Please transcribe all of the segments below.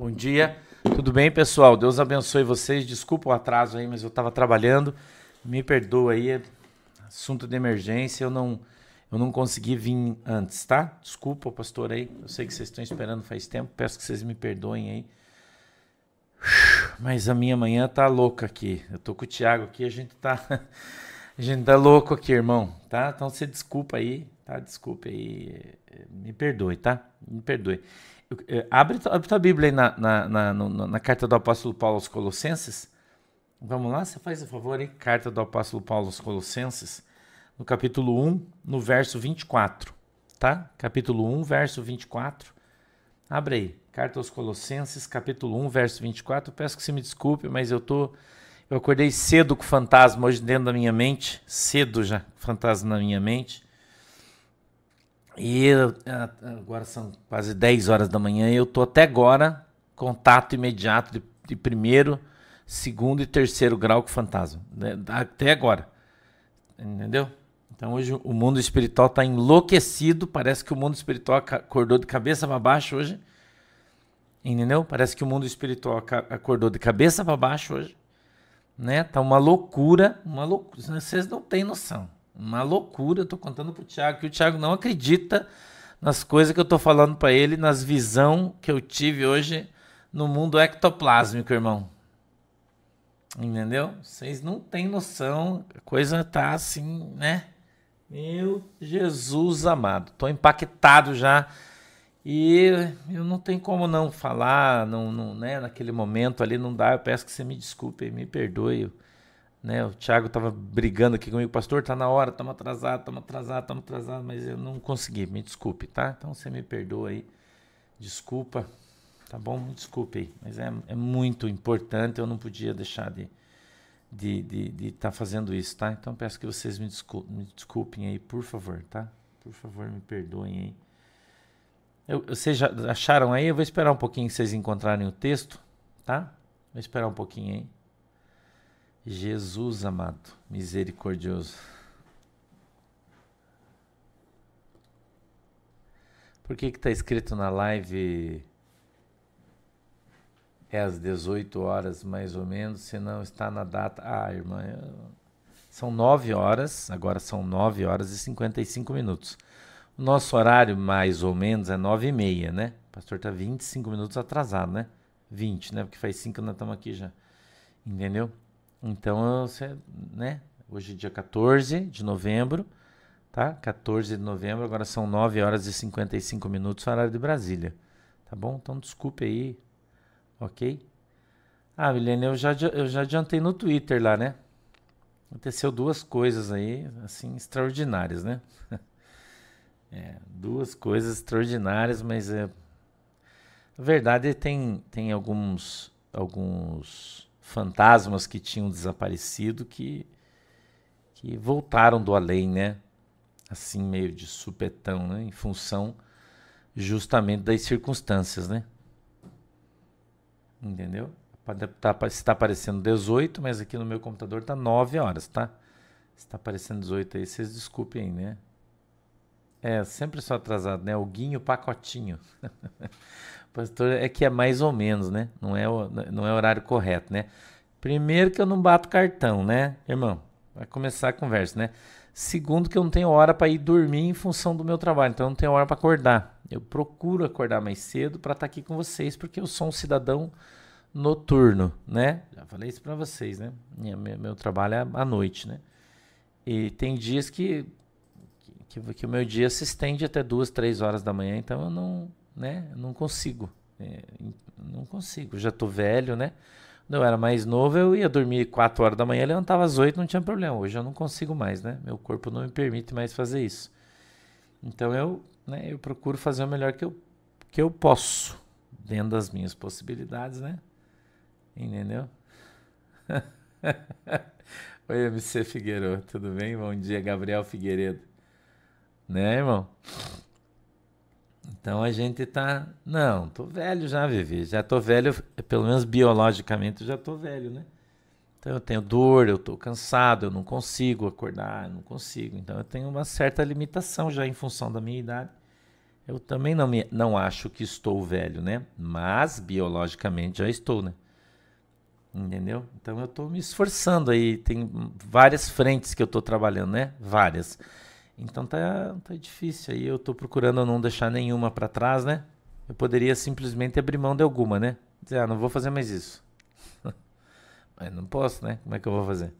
Bom dia. Tudo bem, pessoal? Deus abençoe vocês. Desculpa o atraso aí, mas eu estava trabalhando. Me perdoa aí. É assunto de emergência. Eu não, eu não consegui vir antes, tá? Desculpa, pastor aí. Eu sei que vocês estão esperando faz tempo. Peço que vocês me perdoem aí. Mas a minha manhã tá louca aqui. Eu tô com o Thiago aqui. A gente tá, a gente tá louco aqui, irmão. Tá? Então você desculpa aí, tá? Desculpa aí. Me perdoe, tá? Me perdoe. É, abre, abre tua Bíblia aí na, na, na, na, carta do apóstolo Paulo aos Colossenses. Vamos lá, você faz o favor aí. Carta do apóstolo Paulo aos Colossenses, no capítulo 1, no verso 24. Tá? Capítulo 1, verso 24. Abre aí. Carta aos Colossenses, capítulo 1, verso 24. Eu peço que você me desculpe, mas eu tô. Eu acordei cedo com o fantasma hoje dentro da minha mente. Cedo já, fantasma na minha mente. E agora são quase 10 horas da manhã e eu tô até agora contato imediato de, de primeiro, segundo e terceiro grau com o fantasma. Né? Até agora. Entendeu? Então hoje o mundo espiritual está enlouquecido. Parece que o mundo espiritual acordou de cabeça para baixo hoje. Entendeu? Parece que o mundo espiritual acordou de cabeça para baixo hoje. Né? Tá uma loucura, uma loucura. Vocês não têm noção. Uma loucura, eu tô contando pro Thiago que o Thiago não acredita nas coisas que eu tô falando para ele, nas visão que eu tive hoje no mundo ectoplásmico, irmão. Entendeu? Vocês não têm noção, a coisa tá assim, né? Meu Jesus amado, tô impactado já. E eu não tenho como não falar, não, não, né? Naquele momento ali não dá. Eu peço que você me desculpe, me perdoe. Né? O Thiago estava brigando aqui comigo, pastor, tá na hora, estamos atrasados, estamos atrasados, estamos atrasados, mas eu não consegui, me desculpe, tá? Então você me perdoa aí, desculpa, tá bom? Me desculpe aí, mas é, é muito importante, eu não podia deixar de de estar de, de tá fazendo isso, tá? Então peço que vocês me, desculpem, me desculpem aí, por favor, tá? Por favor, me perdoem aí. Eu, vocês já acharam aí? Eu vou esperar um pouquinho que vocês encontrarem o texto, tá? Vou esperar um pouquinho aí. Jesus amado, misericordioso. Por que está escrito na live é às 18 horas mais ou menos, se não está na data. Ah, irmã, eu... são 9 horas, agora são 9 horas e 55 minutos. O nosso horário mais ou menos é 9 e meia, né? O pastor está 25 minutos atrasado, né? 20, né? Porque faz 5 nós estamos aqui já. Entendeu? Então, né? Hoje é dia 14 de novembro, tá? 14 de novembro, agora são 9 horas e 55 minutos, horário de Brasília. Tá bom? Então, desculpe aí, ok? Ah, Milene, eu já, eu já adiantei no Twitter lá, né? Aconteceu duas coisas aí, assim, extraordinárias, né? é, duas coisas extraordinárias, mas é... Na verdade, tem, tem alguns, alguns fantasmas que tinham desaparecido que, que voltaram do além, né? Assim, meio de supetão, né? Em função justamente das circunstâncias, né? Entendeu? Tá, está aparecendo 18, mas aqui no meu computador tá 9 horas, tá? Está aparecendo 18 aí, vocês desculpem aí, né? É, sempre sou atrasado, né? O Guinho Pacotinho. Pastor, é que é mais ou menos, né? Não é, o, não é o horário correto, né? Primeiro que eu não bato cartão, né, irmão? Vai começar a conversa, né? Segundo que eu não tenho hora para ir dormir em função do meu trabalho, então eu não tenho hora para acordar. Eu procuro acordar mais cedo para estar tá aqui com vocês, porque eu sou um cidadão noturno, né? Já falei isso para vocês, né? Meu, meu, trabalho é à noite, né? E tem dias que, que, que, o meu dia se estende até duas, três horas da manhã, então eu não, né? Não consigo. É, não consigo. Já tô velho, né? Quando eu era mais novo, eu ia dormir 4 horas da manhã, levantava às 8, não tinha problema. Hoje eu não consigo mais, né? Meu corpo não me permite mais fazer isso. Então eu, né, eu procuro fazer o melhor que eu, que eu posso, dentro das minhas possibilidades, né? Entendeu? Oi, MC Figueiredo, tudo bem? Bom dia, Gabriel Figueiredo. Né, irmão? Então a gente tá. Não, tô velho já, Vivi. Já tô velho, pelo menos biologicamente, já tô velho, né? Então eu tenho dor, eu tô cansado, eu não consigo acordar, eu não consigo. Então eu tenho uma certa limitação já em função da minha idade. Eu também não, me, não acho que estou velho, né? Mas biologicamente já estou, né? Entendeu? Então eu estou me esforçando aí. Tem várias frentes que eu estou trabalhando, né? Várias. Então tá, tá difícil aí. Eu estou procurando não deixar nenhuma para trás, né? Eu poderia simplesmente abrir mão de alguma, né? Dizer, ah, não vou fazer mais isso. Mas não posso, né? Como é que eu vou fazer?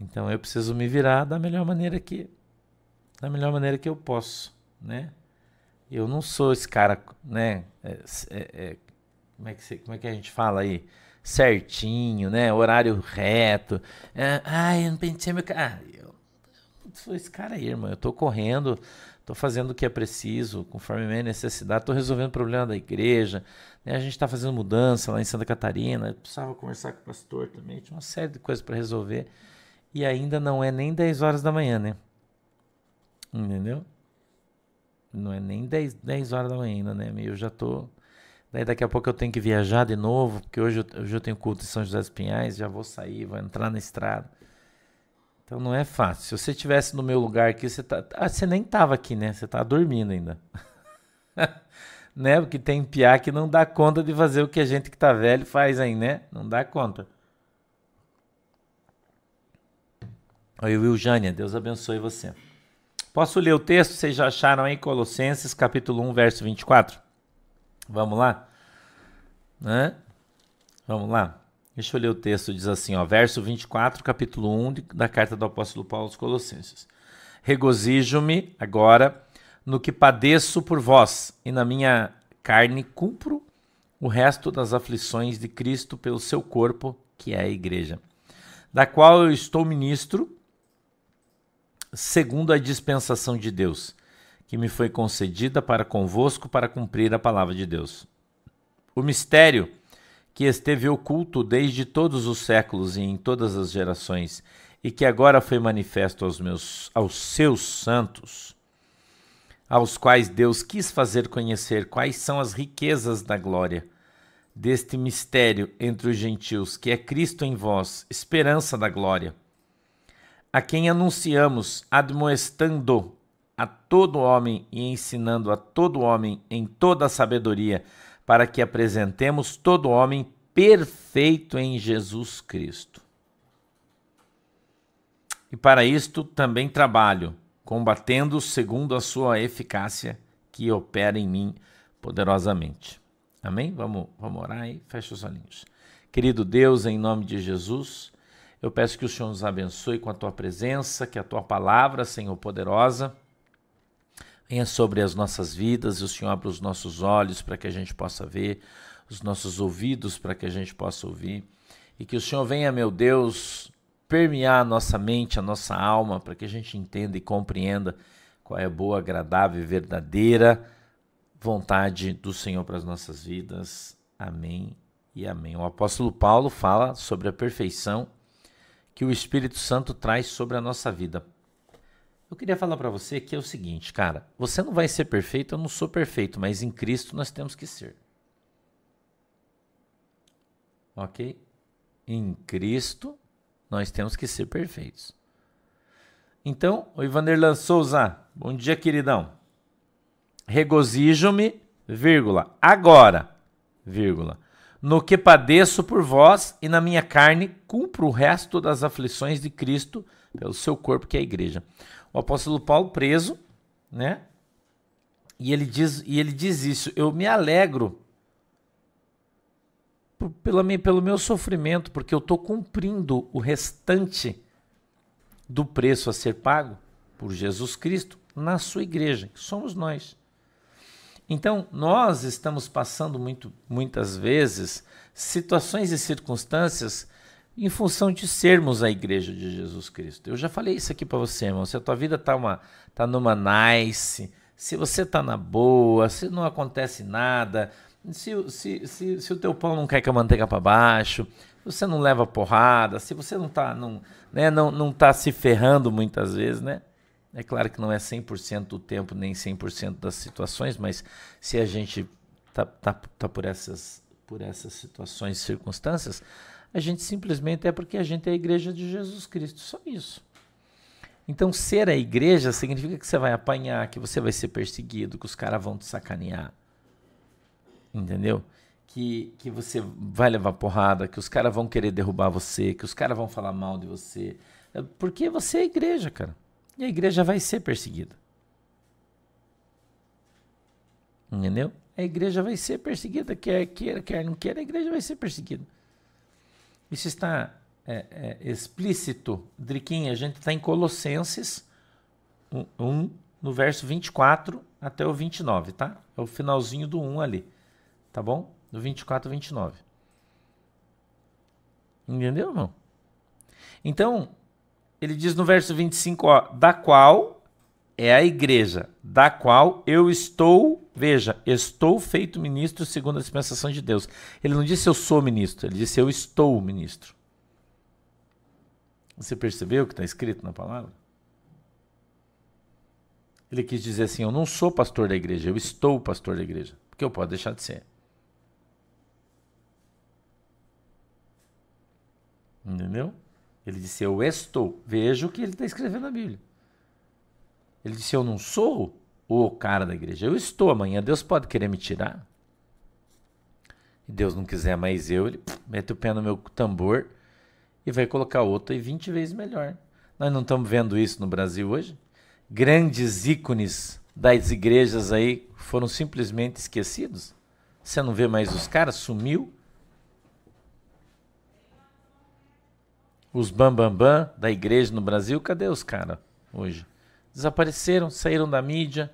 Então eu preciso me virar da melhor maneira que da melhor maneira que eu posso, né? Eu não sou esse cara, né? É, é, é, como, é que como é que a gente fala aí? Certinho, né? Horário reto. É, ai, eu não pensei meu cara. Ah, eu esse cara aí, irmão. Eu tô correndo, tô fazendo o que é preciso, conforme minha necessidade, tô resolvendo o problema da igreja. Né? A gente está fazendo mudança lá em Santa Catarina. Eu precisava conversar com o pastor também. Tinha uma série de coisas para resolver. E ainda não é nem 10 horas da manhã, né? Entendeu? Não é nem 10, 10 horas da manhã ainda, né? Eu já tô. Daí daqui a pouco eu tenho que viajar de novo, porque hoje eu, hoje eu tenho culto em São José dos Pinhais, já vou sair, vou entrar na estrada. Então não é fácil. Se você estivesse no meu lugar aqui, você tá. Ah, você nem tava aqui, né? Você tá dormindo ainda. né? Porque tem piá que não dá conta de fazer o que a gente que tá velho faz aí, né? Não dá conta. Oi, Will Jânia, Deus abençoe você. Posso ler o texto? Vocês já acharam aí Colossenses, capítulo 1, verso 24? Vamos lá? Né? Vamos lá? Deixa eu ler o texto, diz assim, ó, verso 24, capítulo 1 da carta do apóstolo Paulo aos Colossenses. Regozijo-me agora no que padeço por vós, e na minha carne cumpro o resto das aflições de Cristo pelo seu corpo, que é a igreja, da qual eu estou ministro segundo a dispensação de Deus, que me foi concedida para convosco para cumprir a palavra de Deus. O mistério que esteve oculto desde todos os séculos e em todas as gerações, e que agora foi manifesto aos meus aos seus santos, aos quais Deus quis fazer conhecer quais são as riquezas da glória deste mistério entre os gentios, que é Cristo em vós, esperança da glória a quem anunciamos, admoestando a todo homem e ensinando a todo homem em toda a sabedoria, para que apresentemos todo homem perfeito em Jesus Cristo. E para isto também trabalho, combatendo segundo a sua eficácia que opera em mim poderosamente. Amém? Vamos, vamos orar aí? Fecha os olhinhos. Querido Deus, em nome de Jesus, eu peço que o Senhor nos abençoe com a tua presença, que a tua palavra, Senhor poderosa, venha sobre as nossas vidas e o Senhor abra os nossos olhos para que a gente possa ver, os nossos ouvidos para que a gente possa ouvir. E que o Senhor venha, meu Deus, permear a nossa mente, a nossa alma, para que a gente entenda e compreenda qual é a boa, agradável e verdadeira vontade do Senhor para as nossas vidas. Amém e amém. O apóstolo Paulo fala sobre a perfeição que o Espírito Santo traz sobre a nossa vida. Eu queria falar para você que é o seguinte, cara, você não vai ser perfeito, eu não sou perfeito, mas em Cristo nós temos que ser. Ok? Em Cristo nós temos que ser perfeitos. Então, o Ivanerlan Souza, bom dia, queridão. Regozijo-me, vírgula, agora, vírgula, no que padeço por vós e na minha carne cumpro o resto das aflições de Cristo pelo seu corpo, que é a igreja. O apóstolo Paulo preso, né? E ele diz, e ele diz isso, eu me alegro pela minha, pelo meu sofrimento, porque eu estou cumprindo o restante do preço a ser pago por Jesus Cristo na sua igreja, que somos nós. Então, nós estamos passando muito, muitas vezes situações e circunstâncias em função de sermos a igreja de Jesus Cristo. Eu já falei isso aqui para você, irmão. Se a tua vida está uma, tá numa nice, se você está na boa, se não acontece nada, se, se, se, se o teu pão não quer que a manteiga para baixo, você não leva porrada, se você não está não, né, não, não tá se ferrando muitas vezes, né? É claro que não é 100% do tempo, nem 100% das situações, mas se a gente tá, tá, tá por, essas, por essas situações circunstâncias, a gente simplesmente é porque a gente é a igreja de Jesus Cristo. Só isso. Então, ser a igreja significa que você vai apanhar, que você vai ser perseguido, que os caras vão te sacanear. Entendeu? Que, que você vai levar porrada, que os caras vão querer derrubar você, que os caras vão falar mal de você. É porque você é a igreja, cara. E a igreja vai ser perseguida. Entendeu? A igreja vai ser perseguida, quer queira, quer não quer, a igreja vai ser perseguida. Isso está é, é, explícito. Driquinha, a gente está em Colossenses 1, 1, no verso 24 até o 29, tá? É o finalzinho do 1 ali, tá bom? Do 24 ao 29. Entendeu, irmão? Então, ele diz no verso 25, ó, da qual é a igreja, da qual eu estou, veja, estou feito ministro segundo a dispensação de Deus. Ele não disse eu sou ministro, ele disse eu estou ministro. Você percebeu o que está escrito na palavra? Ele quis dizer assim: Eu não sou pastor da igreja, eu estou pastor da igreja. Porque eu posso deixar de ser. Entendeu? Ele disse: Eu estou. Veja o que ele está escrevendo na Bíblia. Ele disse: Eu não sou o cara da igreja, eu estou. Amanhã Deus pode querer me tirar. E Deus não quiser mais eu, ele mete o pé no meu tambor e vai colocar outra e 20 vezes melhor. Nós não estamos vendo isso no Brasil hoje? Grandes ícones das igrejas aí foram simplesmente esquecidos? Você não vê mais os caras? Sumiu? Os bambambam bam, bam da igreja no Brasil, cadê os caras hoje? Desapareceram, saíram da mídia.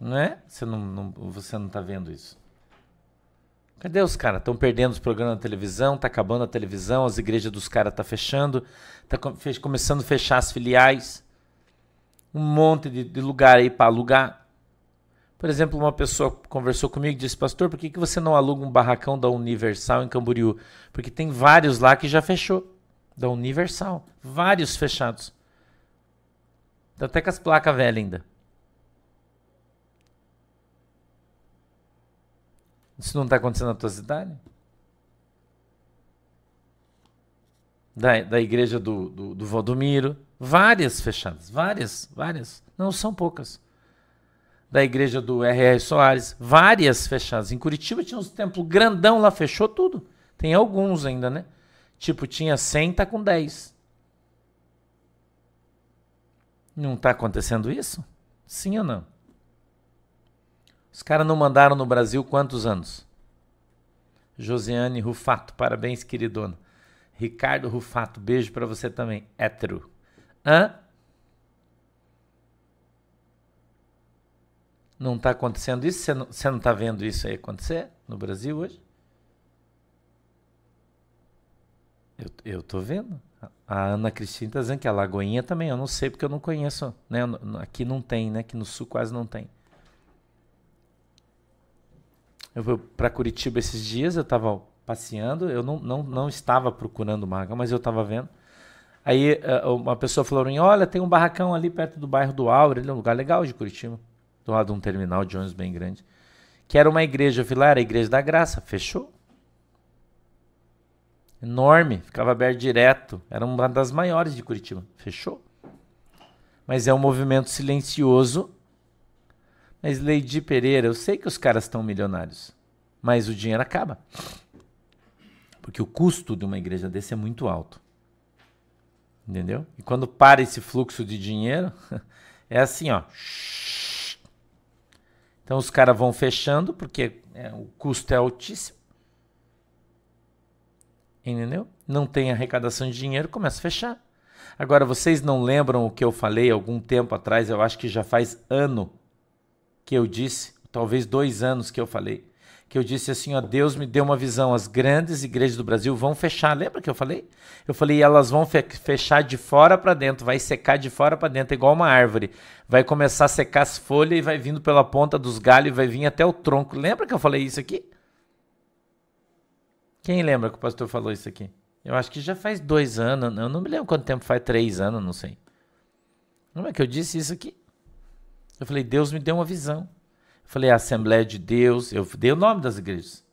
Não é? Você não, não, você não está vendo isso. Cadê os caras? Estão perdendo os programas na televisão, tá acabando a televisão, as igrejas dos caras tá fechando, tá começando a fechar as filiais. Um monte de, de lugar aí para alugar. Por exemplo, uma pessoa conversou comigo e disse: Pastor, por que, que você não aluga um barracão da Universal em Camboriú? Porque tem vários lá que já fechou. Da Universal. Vários fechados. Tá até com as placas velhas ainda. Isso não está acontecendo na tua cidade? Da, da igreja do, do, do Valdomiro. Várias fechadas. Várias, várias. Não são poucas. Da igreja do R.R. Soares. Várias fechadas. Em Curitiba tinha uns templos grandão lá, fechou tudo. Tem alguns ainda, né? Tipo, tinha 100, tá com 10. Não está acontecendo isso? Sim ou não? Os caras não mandaram no Brasil quantos anos? Josiane Rufato, parabéns, queridona. Ricardo Rufato, beijo para você também. Hétero. Hã? Não está acontecendo isso? Você não, não tá vendo isso aí acontecer no Brasil hoje? Eu, eu tô vendo. A Ana Cristina está dizendo que a Lagoinha também, eu não sei porque eu não conheço. Né? Aqui não tem, né? Aqui no sul quase não tem. Eu fui para Curitiba esses dias, eu estava passeando, eu não, não, não estava procurando barracão, mas eu estava vendo. Aí uh, uma pessoa falou para mim, olha, tem um barracão ali perto do bairro do Aura, ele é um lugar legal de Curitiba, do lado de um terminal de ônibus bem grande, que era uma igreja, eu fui lá, era a Igreja da Graça, fechou. Enorme, ficava aberto direto, era uma das maiores de Curitiba, fechou. Mas é um movimento silencioso mas Leidi Pereira, eu sei que os caras estão milionários, mas o dinheiro acaba. Porque o custo de uma igreja desse é muito alto. Entendeu? E quando para esse fluxo de dinheiro, é assim, ó. Então os caras vão fechando porque é, o custo é altíssimo. Entendeu? Não tem arrecadação de dinheiro, começa a fechar. Agora, vocês não lembram o que eu falei algum tempo atrás? Eu acho que já faz ano que eu disse, talvez dois anos que eu falei, que eu disse assim, ó, Deus me deu uma visão, as grandes igrejas do Brasil vão fechar, lembra que eu falei? Eu falei, elas vão fe fechar de fora para dentro, vai secar de fora para dentro, igual uma árvore, vai começar a secar as folhas e vai vindo pela ponta dos galhos, vai vir até o tronco, lembra que eu falei isso aqui? Quem lembra que o pastor falou isso aqui? Eu acho que já faz dois anos, eu não me lembro quanto tempo faz, três anos, não sei. Como é que eu disse isso aqui? Eu falei, Deus me deu uma visão. Eu falei, a Assembleia de Deus. Eu dei o nome das igrejas.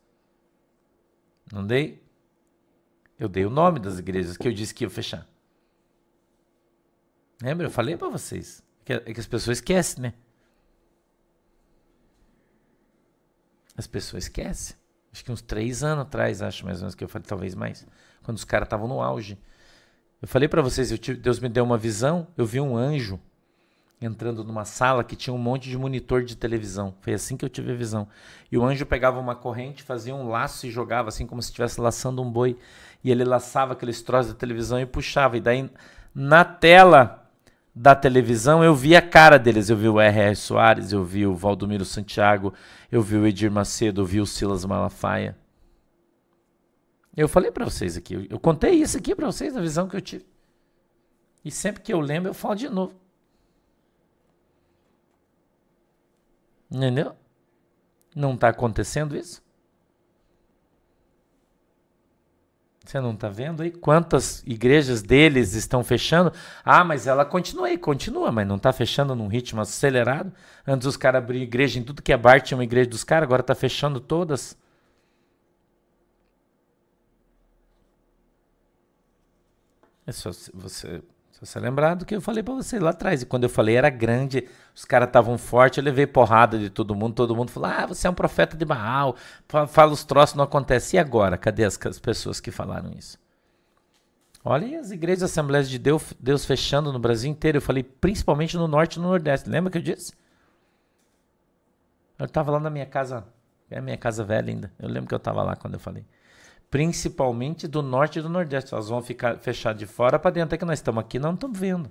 Não dei? Eu dei o nome das igrejas que eu disse que ia fechar. Lembra? Eu falei para vocês. É que as pessoas esquecem, né? As pessoas esquecem. Acho que uns três anos atrás, acho mais ou menos que eu falei, talvez mais. Quando os caras estavam no auge. Eu falei para vocês, tive, Deus me deu uma visão, eu vi um anjo entrando numa sala que tinha um monte de monitor de televisão. Foi assim que eu tive a visão. E o anjo pegava uma corrente, fazia um laço e jogava assim como se estivesse laçando um boi. E ele laçava aqueles troços da televisão e puxava. E daí na tela da televisão, eu vi a cara deles. Eu vi o R.R. Soares, eu vi o Valdomiro Santiago, eu vi o Edir Macedo, eu vi o Silas Malafaia. Eu falei para vocês aqui, eu, contei isso aqui para vocês, a visão que eu tive. E sempre que eu lembro, eu falo de novo. Entendeu? Não está acontecendo isso? Você não está vendo aí quantas igrejas deles estão fechando? Ah, mas ela continua aí, continua, mas não está fechando num ritmo acelerado. Antes os caras abriam igreja em tudo que é bar, tinha uma igreja dos caras, agora está fechando todas. É só você se você lembrar do que eu falei para você lá atrás. E quando eu falei era grande, os caras estavam fortes, eu levei porrada de todo mundo. Todo mundo falou: Ah, você é um profeta de Baal. Fala os troços, não acontece. E agora? Cadê as, as pessoas que falaram isso? Olha as igrejas Assembleias de Deus, Deus fechando no Brasil inteiro. Eu falei principalmente no Norte e no Nordeste. Lembra que eu disse? Eu estava lá na minha casa, é a minha casa velha ainda. Eu lembro que eu estava lá quando eu falei principalmente do norte e do nordeste. Elas vão ficar fechadas de fora para dentro. É que nós estamos aqui, não estamos vendo.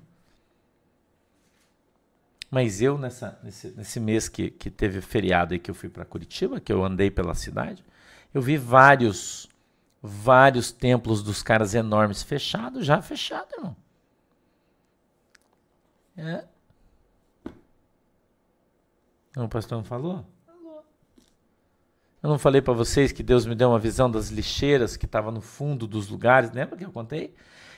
Mas eu, nessa, nesse, nesse mês que, que teve feriado e que eu fui para Curitiba, que eu andei pela cidade, eu vi vários, vários templos dos caras enormes fechados, já fechado, irmão. É. O pastor não falou? Eu não falei para vocês que Deus me deu uma visão das lixeiras que estava no fundo dos lugares, lembra que eu contei?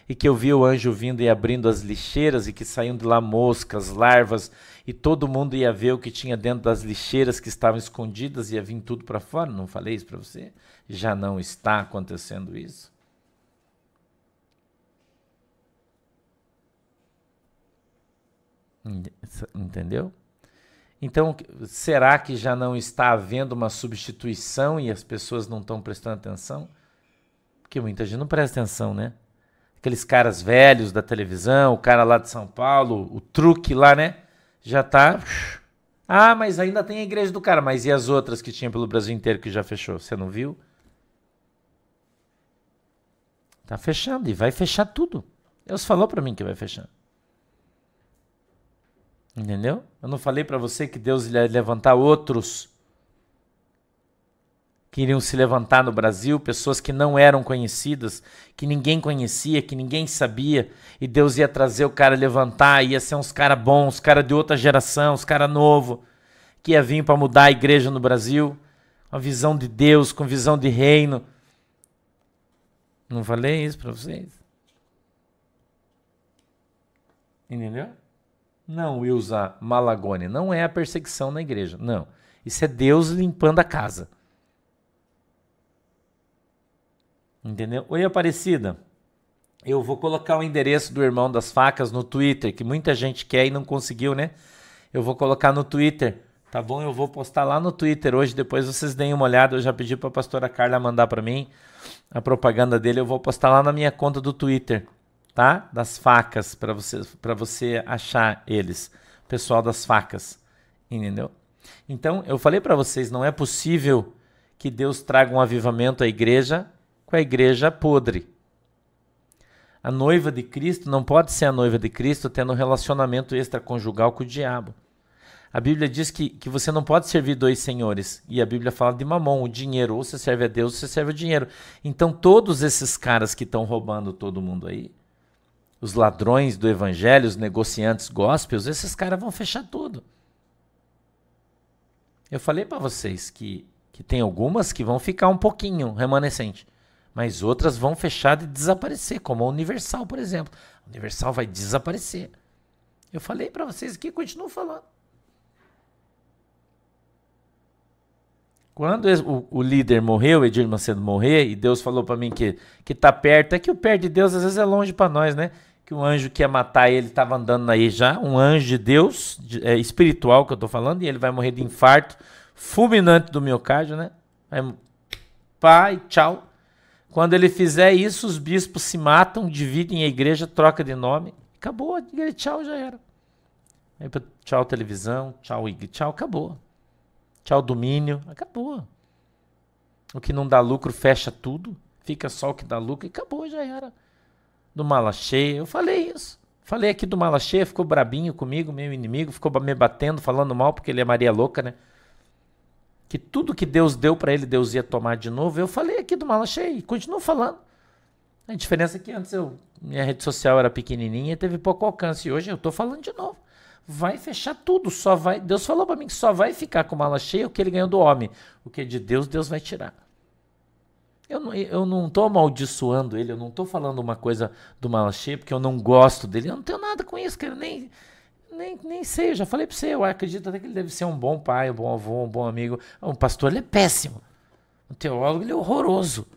E que eu vi o anjo vindo e abrindo as lixeiras e que saíam de lá moscas, larvas, e todo mundo ia ver o que tinha dentro das lixeiras que estavam escondidas e ia vir tudo para fora. Não falei isso para você? Já não está acontecendo isso? Entendeu? Então, será que já não está havendo uma substituição e as pessoas não estão prestando atenção? Porque muita gente não presta atenção, né? Aqueles caras velhos da televisão, o cara lá de São Paulo, o truque lá, né? Já tá. Ah, mas ainda tem a igreja do cara. Mas e as outras que tinha pelo Brasil inteiro que já fechou? Você não viu? Tá fechando e vai fechar tudo. Deus falou para mim que vai fechar. Entendeu? Eu não falei para você que Deus ia levantar outros que iriam se levantar no Brasil, pessoas que não eram conhecidas, que ninguém conhecia, que ninguém sabia, e Deus ia trazer o cara levantar, ia ser uns cara bons, cara de outra geração, uns cara novo, que ia vir para mudar a igreja no Brasil, com a visão de Deus, com visão de reino. Não falei isso para vocês? Entendeu? Não, Wilza Malagone, não é a perseguição na igreja. Não. Isso é Deus limpando a casa. Entendeu? Oi, Aparecida. Eu vou colocar o endereço do irmão das facas no Twitter, que muita gente quer e não conseguiu, né? Eu vou colocar no Twitter, tá bom? Eu vou postar lá no Twitter hoje, depois vocês deem uma olhada. Eu já pedi para a pastora Carla mandar para mim a propaganda dele. Eu vou postar lá na minha conta do Twitter tá? Das facas para você para você achar eles, pessoal das facas, entendeu? Então, eu falei para vocês, não é possível que Deus traga um avivamento à igreja com a igreja podre. A noiva de Cristo não pode ser a noiva de Cristo tendo um relacionamento extraconjugal com o diabo. A Bíblia diz que, que você não pode servir dois senhores. E a Bíblia fala de mamão, o dinheiro. Ou você serve a Deus, ou você serve o dinheiro. Então, todos esses caras que estão roubando todo mundo aí, os ladrões do evangelho, os negociantes gospels, esses caras vão fechar tudo. Eu falei para vocês que, que tem algumas que vão ficar um pouquinho remanescente, mas outras vão fechar e desaparecer, como a Universal, por exemplo. A Universal vai desaparecer. Eu falei para vocês aqui continuo falando. Quando o, o, líder morreu, Edir Macedo morrer, e Deus falou para mim que que tá perto, é que o perto de Deus às vezes é longe para nós, né? Que o anjo que ia matar ele estava andando aí já, um anjo de Deus, de, é, espiritual que eu estou falando, e ele vai morrer de infarto fulminante do miocárdio, né? Pai, tchau. Quando ele fizer isso, os bispos se matam, dividem a igreja, troca de nome. Acabou, tchau, já era. Aí, tchau televisão, tchau, tchau, acabou. Tchau domínio, acabou. O que não dá lucro fecha tudo, fica só o que dá lucro e acabou, já era. Do mala cheia, eu falei isso. Falei aqui do mala cheia, ficou brabinho comigo, meu inimigo, ficou me batendo, falando mal, porque ele é Maria Louca, né? Que tudo que Deus deu para ele, Deus ia tomar de novo. Eu falei aqui do mala cheia e continuo falando. A diferença é que antes eu, minha rede social era pequenininha e teve pouco alcance. E hoje eu tô falando de novo. Vai fechar tudo, só vai. Deus falou para mim que só vai ficar com mala cheia o que ele ganhou do homem. O que é de Deus, Deus vai tirar. Eu não, eu não tô amaldiçoando ele, eu não tô falando uma coisa do mala cheia porque eu não gosto dele. Eu não tenho nada com isso, cara. Nem, nem, nem sei, eu já falei para você. Eu acredito até que ele deve ser um bom pai, um bom avô, um bom amigo. Um pastor, ele é péssimo. Um teólogo, ele é horroroso.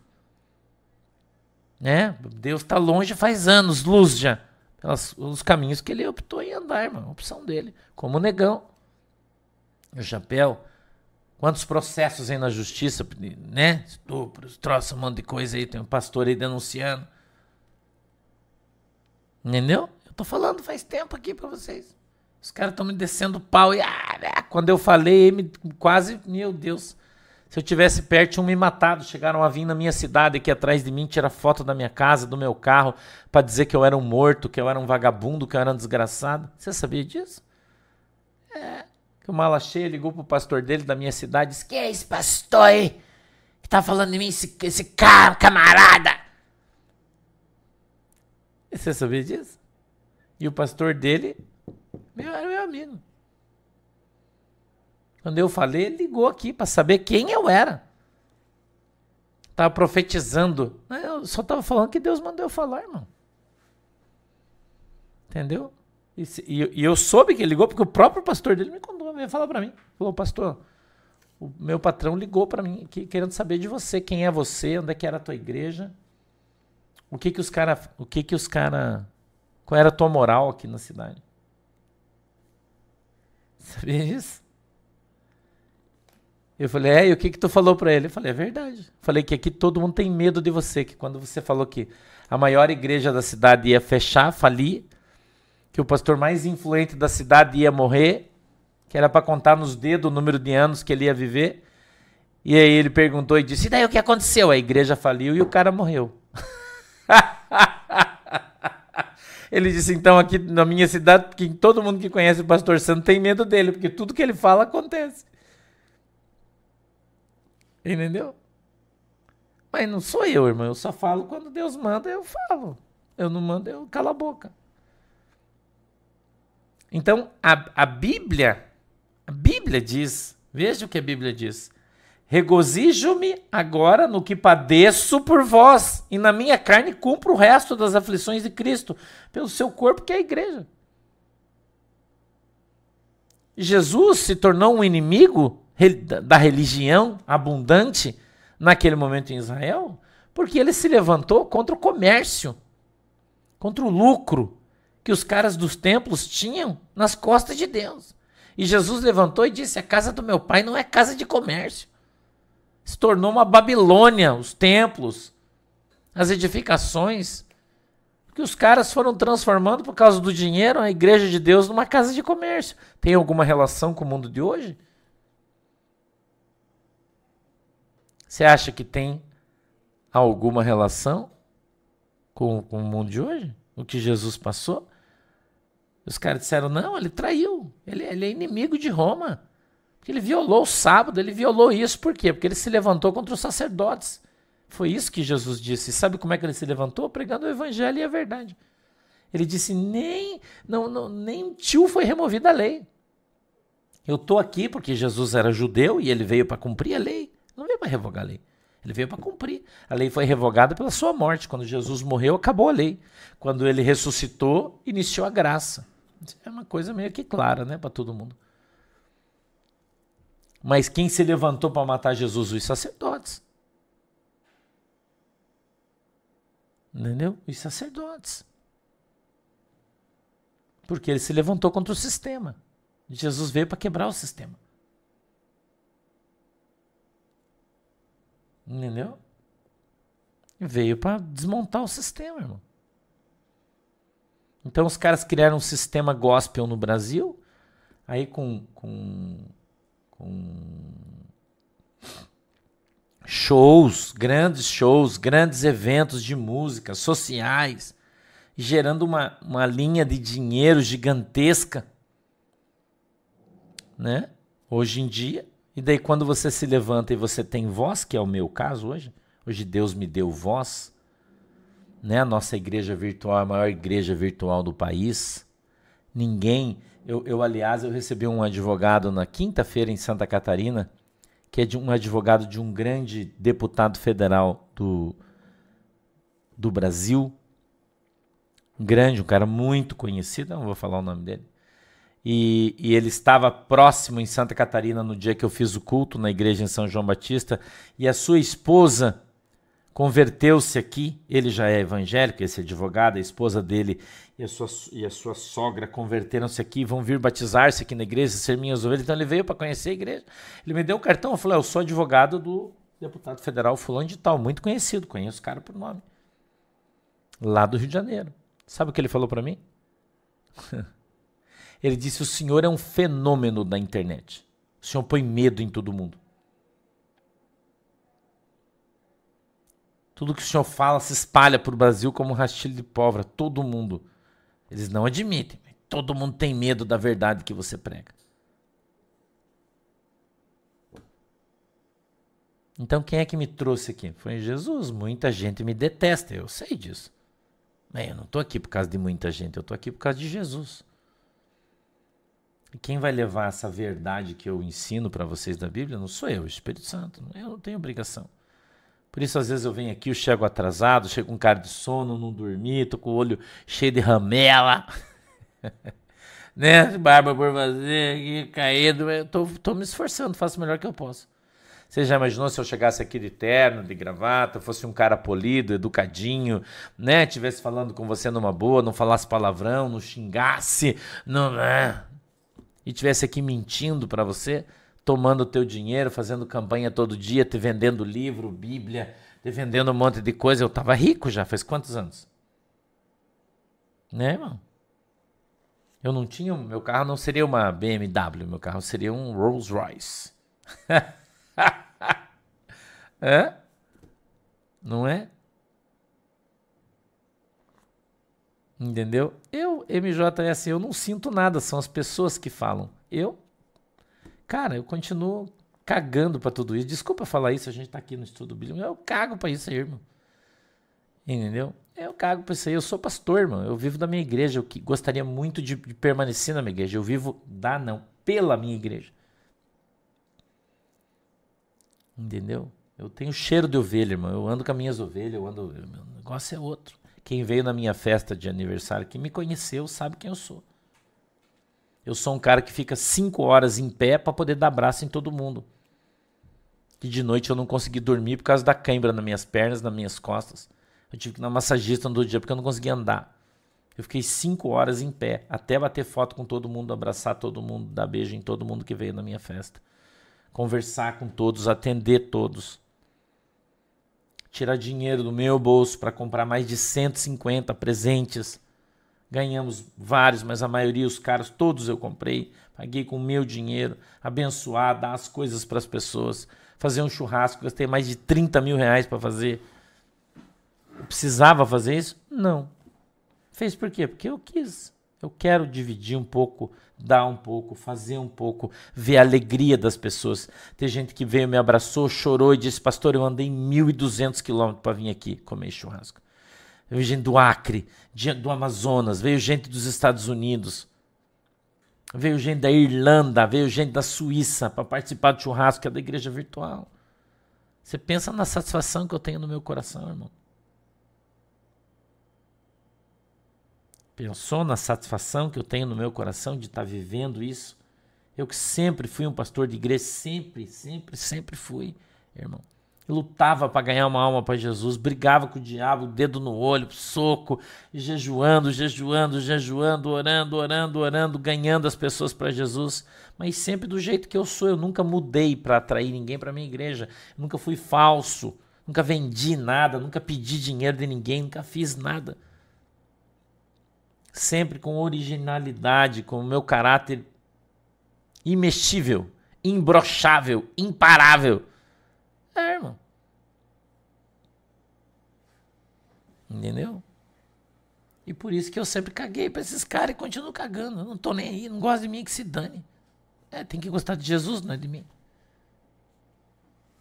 Né? Deus está longe faz anos, luz já os caminhos que ele optou em andar, irmão. Opção dele. Como negão. O chapéu. Quantos processos aí na justiça, né? Estupros, troça, um monte de coisa aí. Tem um pastor aí denunciando. Entendeu? Eu tô falando faz tempo aqui para vocês. Os caras estão me descendo pau e ah, quando eu falei, me, quase, meu Deus. Se eu tivesse perto, tinham me matado. Chegaram a vir na minha cidade aqui atrás de mim, tirar foto da minha casa, do meu carro, para dizer que eu era um morto, que eu era um vagabundo, que eu era um desgraçado. Você sabia disso? É. Que o mala cheia ligou pro pastor dele da minha cidade disse: Que é esse pastor aí? Que tá falando de mim, esse, esse cara, camarada? E você sabia disso? E o pastor dele meu, era meu amigo. Quando eu falei, ele ligou aqui para saber quem eu era. Tava profetizando. Eu só tava falando que Deus mandou eu falar, irmão. Entendeu? E, e eu soube que ele ligou porque o próprio pastor dele me contou, veio falar para mim. Falou, pastor, o meu patrão ligou para mim que, querendo saber de você, quem é você, onde é que era a tua igreja, o que que os cara, o que que os cara, qual era a tua moral aqui na cidade. Sabia disso? Eu falei, é, e o que que tu falou para ele? Eu falei, é verdade. Falei que aqui todo mundo tem medo de você, que quando você falou que a maior igreja da cidade ia fechar, falir, que o pastor mais influente da cidade ia morrer, que era para contar nos dedos o número de anos que ele ia viver. E aí ele perguntou e disse: "E daí o que aconteceu? A igreja faliu e o cara morreu". ele disse: "Então aqui na minha cidade, que todo mundo que conhece o pastor Santo tem medo dele, porque tudo que ele fala acontece". Entendeu? Mas não sou eu, irmão. Eu só falo quando Deus manda, eu falo. Eu não mando, eu calo a boca. Então, a, a Bíblia, a Bíblia diz, veja o que a Bíblia diz. Regozijo-me agora no que padeço por vós, e na minha carne cumpro o resto das aflições de Cristo, pelo seu corpo que é a igreja. Jesus se tornou um inimigo da religião abundante naquele momento em Israel, porque ele se levantou contra o comércio, contra o lucro que os caras dos templos tinham nas costas de Deus. E Jesus levantou e disse: A casa do meu pai não é casa de comércio. Se tornou uma Babilônia, os templos, as edificações, que os caras foram transformando por causa do dinheiro a igreja de Deus numa casa de comércio. Tem alguma relação com o mundo de hoje? Você acha que tem alguma relação com, com o mundo de hoje? O que Jesus passou? Os caras disseram: não, ele traiu. Ele, ele é inimigo de Roma. Porque ele violou o sábado, ele violou isso. Por quê? Porque ele se levantou contra os sacerdotes. Foi isso que Jesus disse. E sabe como é que ele se levantou? Pregando o evangelho e a verdade. Ele disse: nem, não, não, nem tio foi removido da lei. Eu estou aqui porque Jesus era judeu e ele veio para cumprir a lei. Não veio para revogar a lei. Ele veio para cumprir. A lei foi revogada pela sua morte. Quando Jesus morreu, acabou a lei. Quando ele ressuscitou, iniciou a graça. É uma coisa meio que clara, né, para todo mundo. Mas quem se levantou para matar Jesus? Os sacerdotes. Entendeu? Os sacerdotes. Porque ele se levantou contra o sistema. Jesus veio para quebrar o sistema. Entendeu? Veio para desmontar o sistema, irmão. Então os caras criaram um sistema gospel no Brasil, aí com, com, com shows, grandes shows, grandes eventos de música, sociais, gerando uma, uma linha de dinheiro gigantesca, né? Hoje em dia. E daí quando você se levanta e você tem voz, que é o meu caso hoje, hoje Deus me deu voz, né? A nossa igreja virtual a maior igreja virtual do país. Ninguém, eu, eu aliás, eu recebi um advogado na quinta-feira em Santa Catarina, que é de um advogado de um grande deputado federal do, do Brasil. Um grande, um cara muito conhecido, não vou falar o nome dele. E, e, ele estava próximo em Santa Catarina no dia que eu fiz o culto na igreja em São João Batista. E a sua esposa converteu-se aqui. Ele já é evangélico, esse advogado, a esposa dele e a sua, e a sua sogra converteram-se aqui, vão vir batizar-se aqui na igreja, ser minhas ovelhas. Então ele veio para conhecer a igreja. Ele me deu um cartão, eu falei: Eu sou advogado do deputado federal Fulano de Tal, muito conhecido, conheço o cara por nome. Lá do Rio de Janeiro. Sabe o que ele falou para mim? ele disse: O senhor é um fenômeno da internet. O senhor põe medo em todo mundo. Tudo que o senhor fala se espalha o Brasil como um rastilho de pólvora. Todo mundo. Eles não admitem. Todo mundo tem medo da verdade que você prega. Então quem é que me trouxe aqui? Foi Jesus. Muita gente me detesta, eu sei disso. Eu não estou aqui por causa de muita gente, eu estou aqui por causa de Jesus. E quem vai levar essa verdade que eu ensino para vocês da Bíblia não sou eu, o Espírito Santo. Eu não tenho obrigação. Por isso, às vezes, eu venho aqui, eu chego atrasado, chego com cara de sono, não dormi, tô com o olho cheio de ramela. né? Barba por fazer, aqui, caído. Eu tô, tô me esforçando, faço o melhor que eu posso. Você já imaginou se eu chegasse aqui de terno, de gravata, fosse um cara polido, educadinho, né? Tivesse falando com você numa boa, não falasse palavrão, não xingasse, não, né? E tivesse aqui mentindo para você? Tomando o teu dinheiro, fazendo campanha todo dia, te vendendo livro, Bíblia, te vendendo um monte de coisa. Eu estava rico já, faz quantos anos? Né, irmão? Eu não tinha, meu carro não seria uma BMW, meu carro seria um Rolls Royce. é? Não é? Entendeu? Eu, MJS, eu não sinto nada, são as pessoas que falam. Eu Cara, eu continuo cagando para tudo isso. Desculpa falar isso, a gente tá aqui no estudo bíblico. Eu cago para isso aí, irmão. Entendeu? Eu cago para isso aí. Eu sou pastor, irmão. Eu vivo da minha igreja. Eu gostaria muito de, de permanecer na minha igreja. Eu vivo da não, pela minha igreja. Entendeu? Eu tenho cheiro de ovelha, irmão. Eu ando com as minhas ovelhas, eu ando. Meu negócio é outro. Quem veio na minha festa de aniversário, quem me conheceu, sabe quem eu sou. Eu sou um cara que fica cinco horas em pé para poder dar abraço em todo mundo. Que de noite eu não consegui dormir por causa da cãibra nas minhas pernas, nas minhas costas. Eu tive que ir na massagista no dia porque eu não conseguia andar. Eu fiquei cinco horas em pé, até bater foto com todo mundo, abraçar todo mundo, dar beijo em todo mundo que veio na minha festa. Conversar com todos, atender todos. Tirar dinheiro do meu bolso para comprar mais de 150 presentes Ganhamos vários, mas a maioria, os caras, todos eu comprei. Paguei com o meu dinheiro, abençoar, dar as coisas para as pessoas. Fazer um churrasco, gastei mais de 30 mil reais para fazer. Eu precisava fazer isso? Não. Fez por quê? Porque eu quis. Eu quero dividir um pouco, dar um pouco, fazer um pouco, ver a alegria das pessoas. Tem gente que veio, me abraçou, chorou e disse: Pastor, eu andei 1.200 quilômetros para vir aqui comer churrasco veio gente do Acre, do Amazonas, veio gente dos Estados Unidos, veio gente da Irlanda, veio gente da Suíça para participar do churrasco que é da igreja virtual. Você pensa na satisfação que eu tenho no meu coração, irmão. Pensou na satisfação que eu tenho no meu coração de estar tá vivendo isso? Eu que sempre fui um pastor de igreja, sempre, sempre, sempre fui, irmão. Lutava para ganhar uma alma para Jesus, brigava com o diabo, dedo no olho, soco, jejuando, jejuando, jejuando, orando, orando, orando, ganhando as pessoas para Jesus, mas sempre do jeito que eu sou. Eu nunca mudei para atrair ninguém para minha igreja, nunca fui falso, nunca vendi nada, nunca pedi dinheiro de ninguém, nunca fiz nada. Sempre com originalidade, com o meu caráter imexível, imbrochável, imparável. É, irmão. Entendeu? E por isso que eu sempre caguei para esses caras e continuo cagando. Eu não tô nem aí, não gosta de mim que se dane. É, tem que gostar de Jesus, não é de mim.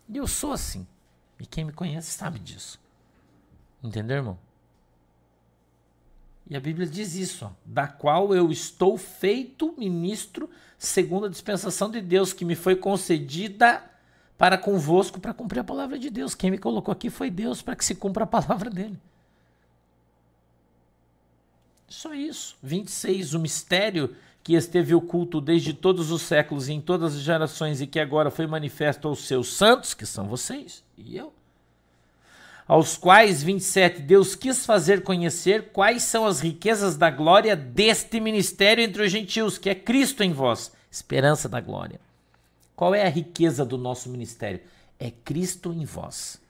E eu sou assim. E quem me conhece sabe disso. Entendeu, irmão? E a Bíblia diz isso, ó, da qual eu estou feito ministro segundo a dispensação de Deus que me foi concedida para convosco para cumprir a palavra de Deus. Quem me colocou aqui foi Deus para que se cumpra a palavra dele. Só isso. 26. O mistério que esteve oculto desde todos os séculos e em todas as gerações e que agora foi manifesto aos seus santos, que são vocês e eu, aos quais, 27, Deus quis fazer conhecer quais são as riquezas da glória deste ministério entre os gentios, que é Cristo em vós, esperança da glória. Qual é a riqueza do nosso ministério? É Cristo em vós.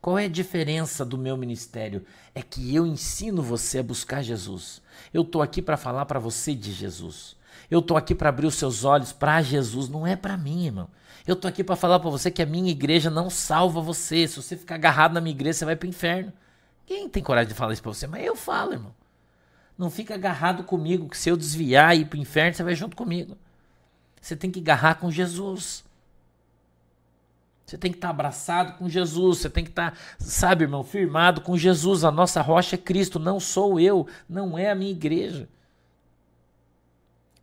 Qual é a diferença do meu ministério? É que eu ensino você a buscar Jesus. Eu estou aqui para falar para você de Jesus. Eu estou aqui para abrir os seus olhos para Jesus, não é para mim, irmão. Eu estou aqui para falar para você que a minha igreja não salva você. Se você ficar agarrado na minha igreja, você vai para o inferno. Quem tem coragem de falar isso para você? Mas eu falo, irmão. Não fica agarrado comigo, que se eu desviar e ir para o inferno, você vai junto comigo. Você tem que agarrar com Jesus. Você tem que estar abraçado com Jesus, você tem que estar, sabe, irmão, firmado com Jesus. A nossa rocha é Cristo, não sou eu, não é a minha igreja.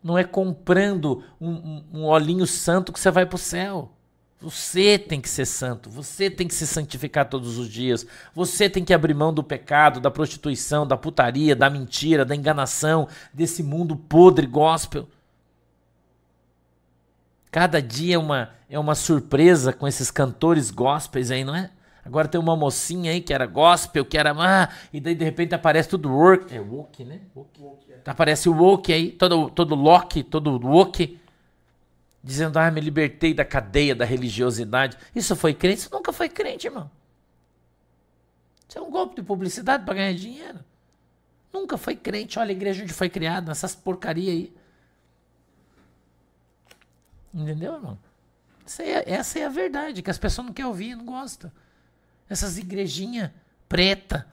Não é comprando um, um, um olhinho santo que você vai para o céu. Você tem que ser santo, você tem que se santificar todos os dias, você tem que abrir mão do pecado, da prostituição, da putaria, da mentira, da enganação, desse mundo podre gospel. Cada dia é uma, é uma surpresa com esses cantores gospels aí, não é? Agora tem uma mocinha aí que era gospel, que era. Ah, e daí de repente aparece tudo work. É woke, né? Woke. woke é. Aparece o woke aí, todo, todo lock, todo woke. Dizendo, ah, me libertei da cadeia da religiosidade. Isso foi crente? Isso nunca foi crente, irmão. Isso é um golpe de publicidade para ganhar dinheiro. Nunca foi crente. Olha a igreja onde foi criada, nessas porcaria aí. Entendeu, irmão? Essa é, essa é a verdade, que as pessoas não querem ouvir, não gostam. Essas igrejinhas preta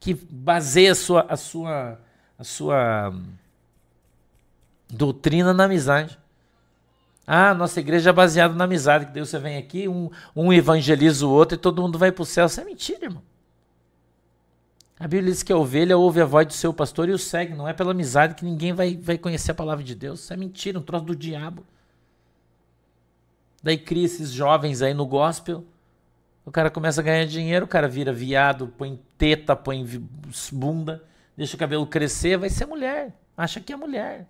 que baseia a sua, a sua, a sua doutrina na amizade. Ah, nossa igreja é baseada na amizade, que Deus você vem aqui, um, um evangeliza o outro e todo mundo vai para o céu. Isso é mentira, irmão. A Bíblia diz que a ovelha ouve a voz do seu pastor e o segue. Não é pela amizade que ninguém vai, vai conhecer a palavra de Deus. Isso é mentira, um troço do diabo. Daí cria esses jovens aí no gospel. O cara começa a ganhar dinheiro, o cara vira viado, põe teta, põe bunda, deixa o cabelo crescer, vai ser mulher. Acha que é mulher.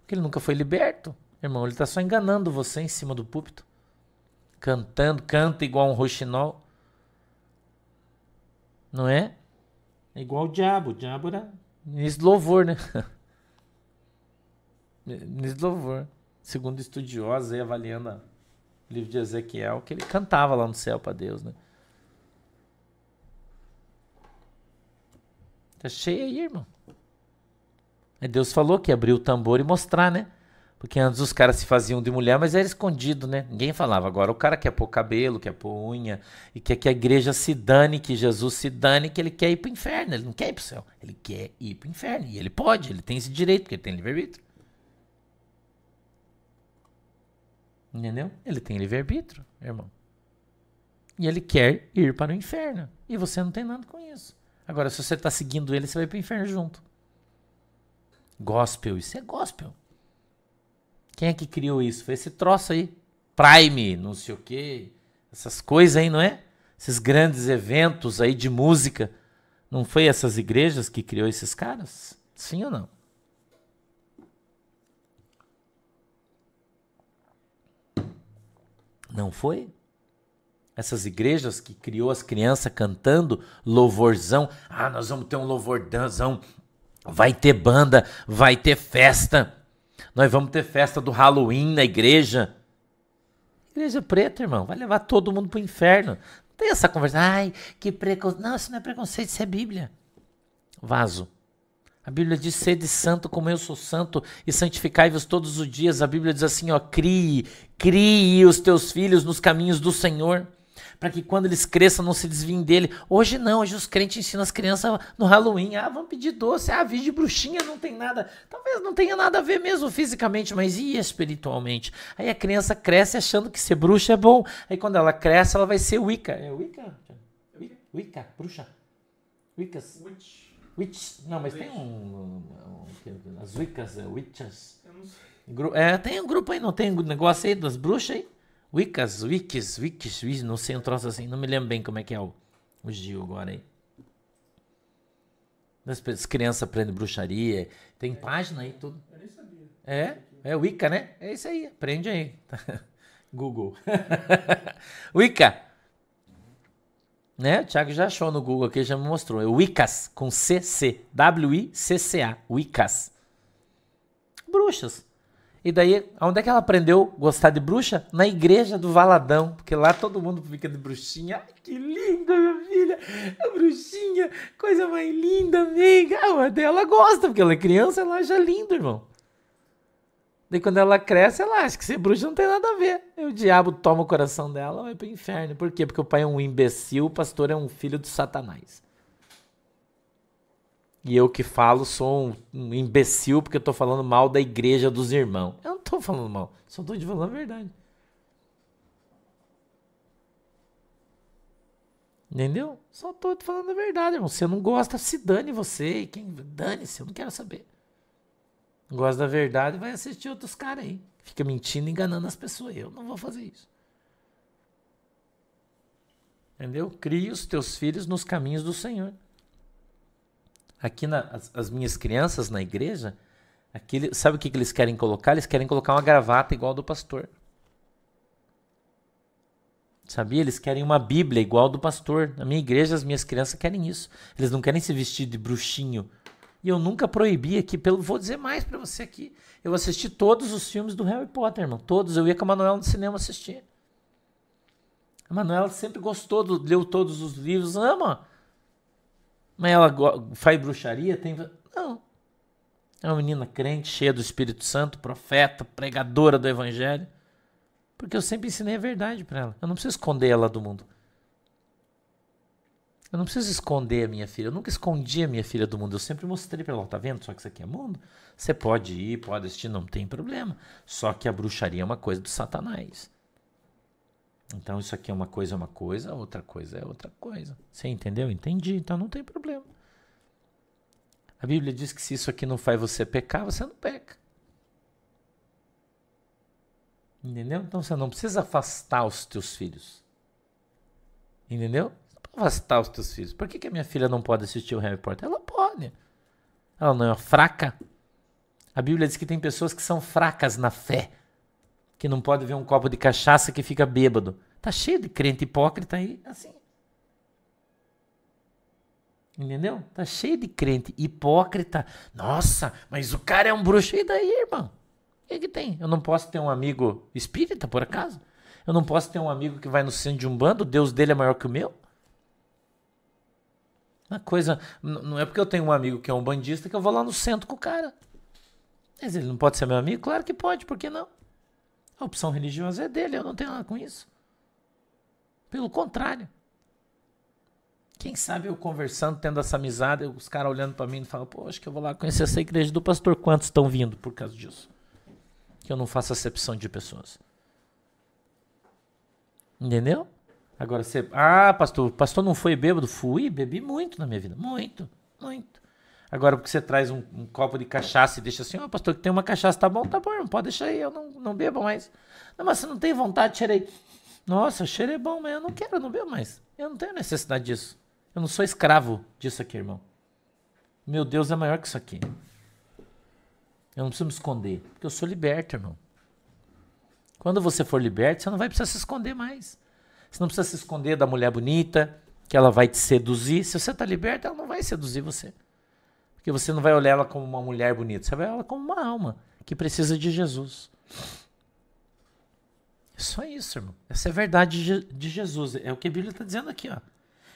Porque ele nunca foi liberto. Irmão, ele está só enganando você em cima do púlpito. Cantando, canta igual um roxinol. Não é? É igual o diabo. O diabo era ministro louvor, né? ministro louvor segundo estudiosos aí, avaliando o livro de Ezequiel, que ele cantava lá no céu para Deus, né? Tá cheio aí, irmão. Aí Deus falou que abrir o tambor e mostrar, né? Porque antes os caras se faziam de mulher, mas era escondido, né? Ninguém falava. Agora o cara quer pôr cabelo, quer pôr unha, e quer que a igreja se dane, que Jesus se dane, que ele quer ir para o inferno. Ele não quer ir para o céu. Ele quer ir para o inferno. E ele pode, ele tem esse direito, porque ele tem livre-arbítrio. Entendeu? Ele tem livre-arbítrio, irmão. E ele quer ir para o inferno. E você não tem nada com isso. Agora, se você está seguindo ele, você vai para o inferno junto. Gospel, isso é gospel. Quem é que criou isso? Foi esse troço aí. Prime, não sei o quê. Essas coisas aí, não é? Esses grandes eventos aí de música. Não foi essas igrejas que criou esses caras? Sim ou não? Não foi? Essas igrejas que criou as crianças cantando louvorzão. Ah, nós vamos ter um louvorzão. Vai ter banda, vai ter festa. Nós vamos ter festa do Halloween na igreja. Igreja preta, irmão, vai levar todo mundo pro inferno. Não tem essa conversa. Ai, que preconceito. Não, isso não é preconceito, isso é Bíblia. Vaso. A Bíblia diz: sede santo como eu sou santo e santificai-vos todos os dias. A Bíblia diz assim: ó, crie, crie os teus filhos nos caminhos do Senhor, para que quando eles cresçam não se desviem dele. Hoje não, hoje os crentes ensinam as crianças no Halloween: ah, vamos pedir doce, ah, vídeo de bruxinha, não tem nada. Talvez não tenha nada a ver mesmo fisicamente, mas e espiritualmente? Aí a criança cresce achando que ser bruxa é bom. Aí quando ela cresce, ela vai ser Wicca. É Wicca? Wicca, bruxa. Wiccas. Witch. Witch. Não, mas tem um. um, um as Wiccas, é, Witches. É, tem um grupo aí, não tem um negócio aí das bruxas aí? Wiccas, Wicks, Wicks, não sei um troço assim, não me lembro bem como é que é o, o Gil agora aí. As crianças aprendem bruxaria, tem página aí, tudo. Eu nem sabia. É, é Wicca, né? É isso aí, aprende aí. Google. Wicca. Né? O Thiago já achou no Google aqui, já me mostrou. É Wiccas, com CC. W-I-C-C-A. Wiccas. Bruxas. E daí, onde é que ela aprendeu gostar de bruxa? Na igreja do Valadão. Porque lá todo mundo fica de bruxinha. Ai, que linda, minha filha. A bruxinha, coisa mais linda, amiga. Ah, ela gosta, porque ela é criança, ela acha lindo, irmão. Daí quando ela cresce, ela acha que ser bruxa não tem nada a ver. E o diabo toma o coração dela, vai pro inferno. Por quê? Porque o pai é um imbecil, o pastor é um filho de Satanás. E eu que falo sou um, um imbecil porque eu tô falando mal da igreja dos irmãos. Eu não tô falando mal, só tô te falando a verdade. Entendeu? Só tô te falando a verdade, irmão. Você não gosta, se dane você. Quem dane-se, eu não quero saber gosta da verdade, vai assistir outros caras aí. Fica mentindo, enganando as pessoas. Eu não vou fazer isso. Entendeu? Crie os teus filhos nos caminhos do Senhor. Aqui na, as, as minhas crianças na igreja, aquele, sabe o que, que eles querem colocar? Eles querem colocar uma gravata igual do pastor. Sabia? Eles querem uma Bíblia igual do pastor. Na minha igreja, as minhas crianças querem isso. Eles não querem se vestir de bruxinho e eu nunca proibi aqui, pelo, vou dizer mais para você aqui. Eu assisti todos os filmes do Harry Potter, irmão. Todos. Eu ia com a Manuela no cinema assistir. A Manuela sempre gostou, do, leu todos os livros, ama. Mas ela faz bruxaria? Tem... Não. É uma menina crente, cheia do Espírito Santo, profeta, pregadora do Evangelho. Porque eu sempre ensinei a verdade para ela. Eu não preciso esconder ela do mundo. Eu não preciso esconder a minha filha. Eu nunca escondi a minha filha do mundo. Eu sempre mostrei para ela, tá vendo? Só que isso aqui é mundo. Você pode ir, pode assistir, não tem problema. Só que a bruxaria é uma coisa do satanás. Então isso aqui é uma coisa, é uma coisa, outra coisa é outra coisa. Você entendeu? Entendi. Então não tem problema. A Bíblia diz que se isso aqui não faz você pecar, você não peca. Entendeu? Então você não precisa afastar os teus filhos. Entendeu? Afastar os teus filhos. Por que, que a minha filha não pode assistir o Harry Potter? Ela pode. Ela não é fraca. A Bíblia diz que tem pessoas que são fracas na fé, que não pode ver um copo de cachaça que fica bêbado. Tá cheio de crente hipócrita aí, assim. Entendeu? Tá cheio de crente hipócrita. Nossa, mas o cara é um bruxo. E daí, irmão? O que, que tem? Eu não posso ter um amigo espírita, por acaso? Eu não posso ter um amigo que vai no centro de um bando, o Deus dele é maior que o meu? Uma coisa. Não é porque eu tenho um amigo que é um bandista que eu vou lá no centro com o cara. Mas ele não pode ser meu amigo? Claro que pode, por que não? A opção religiosa é dele, eu não tenho nada com isso. Pelo contrário. Quem sabe eu conversando, tendo essa amizade, os caras olhando para mim e falam, pô, acho que eu vou lá conhecer essa igreja do pastor. Quantos estão vindo por causa disso? Que eu não faço acepção de pessoas. Entendeu? Agora você. Ah, pastor, pastor não foi bêbado? Fui, bebi muito na minha vida. Muito, muito. Agora, porque você traz um, um copo de cachaça e deixa assim, ó, oh, pastor, que tem uma cachaça, tá bom, tá bom, não pode deixar aí, eu não, não bebo mais. Não, mas você não tem vontade, cheirei. Nossa, cheiro é bom, mas eu não quero, eu não bebo mais. Eu não tenho necessidade disso. Eu não sou escravo disso aqui, irmão. Meu Deus é maior que isso aqui. Eu não preciso me esconder, porque eu sou liberto, irmão. Quando você for liberto, você não vai precisar se esconder mais. Você não precisa se esconder da mulher bonita, que ela vai te seduzir. Se você está liberto, ela não vai seduzir você. Porque você não vai olhar ela como uma mulher bonita, você vai olhar ela como uma alma que precisa de Jesus. É só isso, irmão. Essa é a verdade de Jesus. É o que a Bíblia está dizendo aqui. Ó.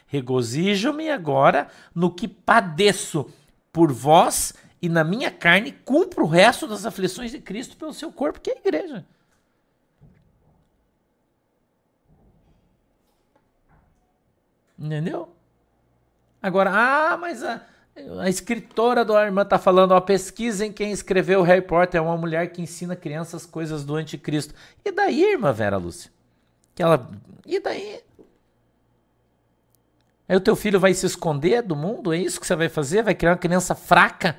Regozijo-me agora no que padeço por vós e na minha carne cumpro o resto das aflições de Cristo pelo seu corpo, que é a igreja. Entendeu? Agora, ah, mas a, a escritora do irmã está falando, ó, pesquisem quem escreveu Harry Potter, é uma mulher que ensina crianças coisas do anticristo. E daí, irmã Vera Lúcia? Que ela, e daí? Aí o teu filho vai se esconder do mundo? É isso que você vai fazer? Vai criar uma criança fraca?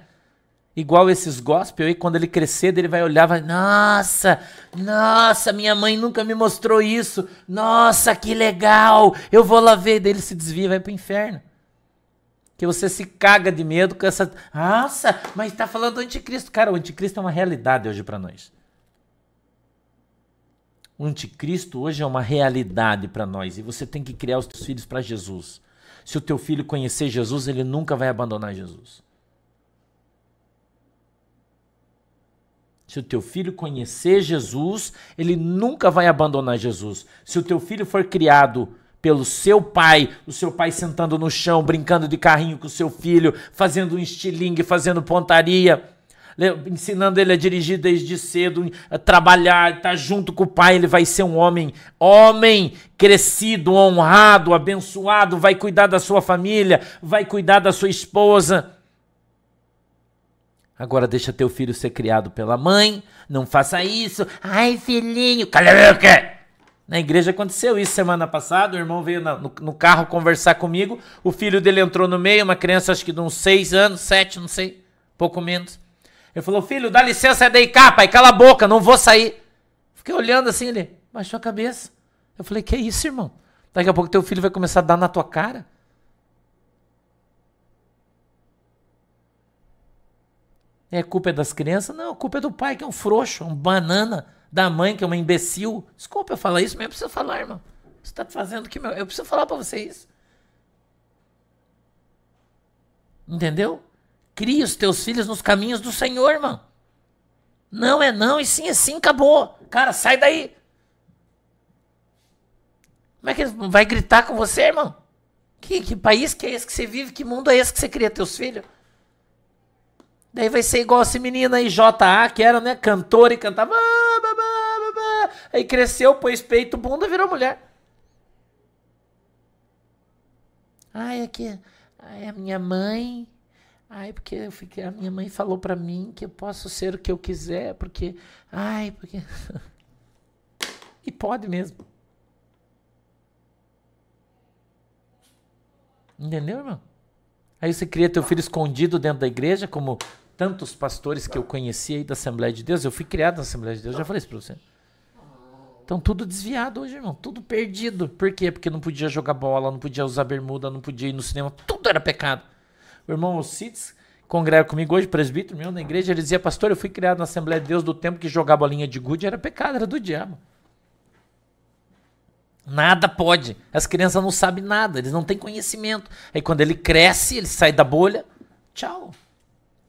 Igual esses gospel aí, quando ele crescer, ele vai olhar vai, nossa, nossa, minha mãe nunca me mostrou isso. Nossa, que legal. Eu vou lá ver. Daí ele se desvia e vai pro inferno. Que você se caga de medo com essa. Nossa, mas tá falando do anticristo. Cara, o anticristo é uma realidade hoje para nós. O anticristo hoje é uma realidade para nós e você tem que criar os teus filhos para Jesus. Se o teu filho conhecer Jesus, ele nunca vai abandonar Jesus. Se o teu filho conhecer Jesus, ele nunca vai abandonar Jesus. Se o teu filho for criado pelo seu pai, o seu pai sentando no chão, brincando de carrinho com o seu filho, fazendo um estilingue, fazendo pontaria, ensinando ele a dirigir desde cedo, a trabalhar, estar tá junto com o pai, ele vai ser um homem, homem crescido, honrado, abençoado, vai cuidar da sua família, vai cuidar da sua esposa. Agora deixa teu filho ser criado pela mãe, não faça isso. Ai, filhinho, cala a boca! Na igreja aconteceu isso semana passada. O irmão veio na, no, no, carro conversar comigo. O filho dele entrou no meio, uma criança acho que de uns seis anos, sete, não sei, pouco menos. Ele falou: Filho, dá licença, é daí cá, pai, cala a boca, não vou sair. Fiquei olhando assim, ele baixou a cabeça. Eu falei: Que isso, irmão? Daqui a pouco teu filho vai começar a dar na tua cara. É culpa é das crianças? Não, a culpa é do pai, que é um frouxo, um banana, da mãe, que é uma imbecil. Desculpa eu falar isso, mas eu preciso falar, irmão. Você está fazendo que meu. Eu preciso falar para vocês. Entendeu? Crie os teus filhos nos caminhos do Senhor, irmão. Não é não, e sim é sim, acabou. Cara, sai daí. Como é que ele vai gritar com você, irmão? Que, que país que é esse que você vive? Que mundo é esse que você cria teus filhos? Daí vai ser igual essa menina aí, JA, que era, né, cantora e cantava. Ah, aí cresceu, pôs peito, bunda, virou mulher. Ai, aqui. Ai, a minha mãe. Ai, porque eu fiquei, a minha mãe falou para mim que eu posso ser o que eu quiser, porque. Ai, porque. e pode mesmo. Entendeu, irmão? Aí você cria teu filho escondido dentro da igreja, como tantos pastores que eu conheci aí da Assembleia de Deus. Eu fui criado na Assembleia de Deus, já falei isso para você. Então tudo desviado hoje, irmão. Tudo perdido. Por quê? Porque não podia jogar bola, não podia usar bermuda, não podia ir no cinema. Tudo era pecado. O irmão Alcides congrega comigo hoje, presbítero meu na igreja, ele dizia, pastor, eu fui criado na Assembleia de Deus do tempo que jogar bolinha de gude era pecado, era do diabo. Nada pode. As crianças não sabem nada, eles não têm conhecimento. Aí quando ele cresce, ele sai da bolha, tchau.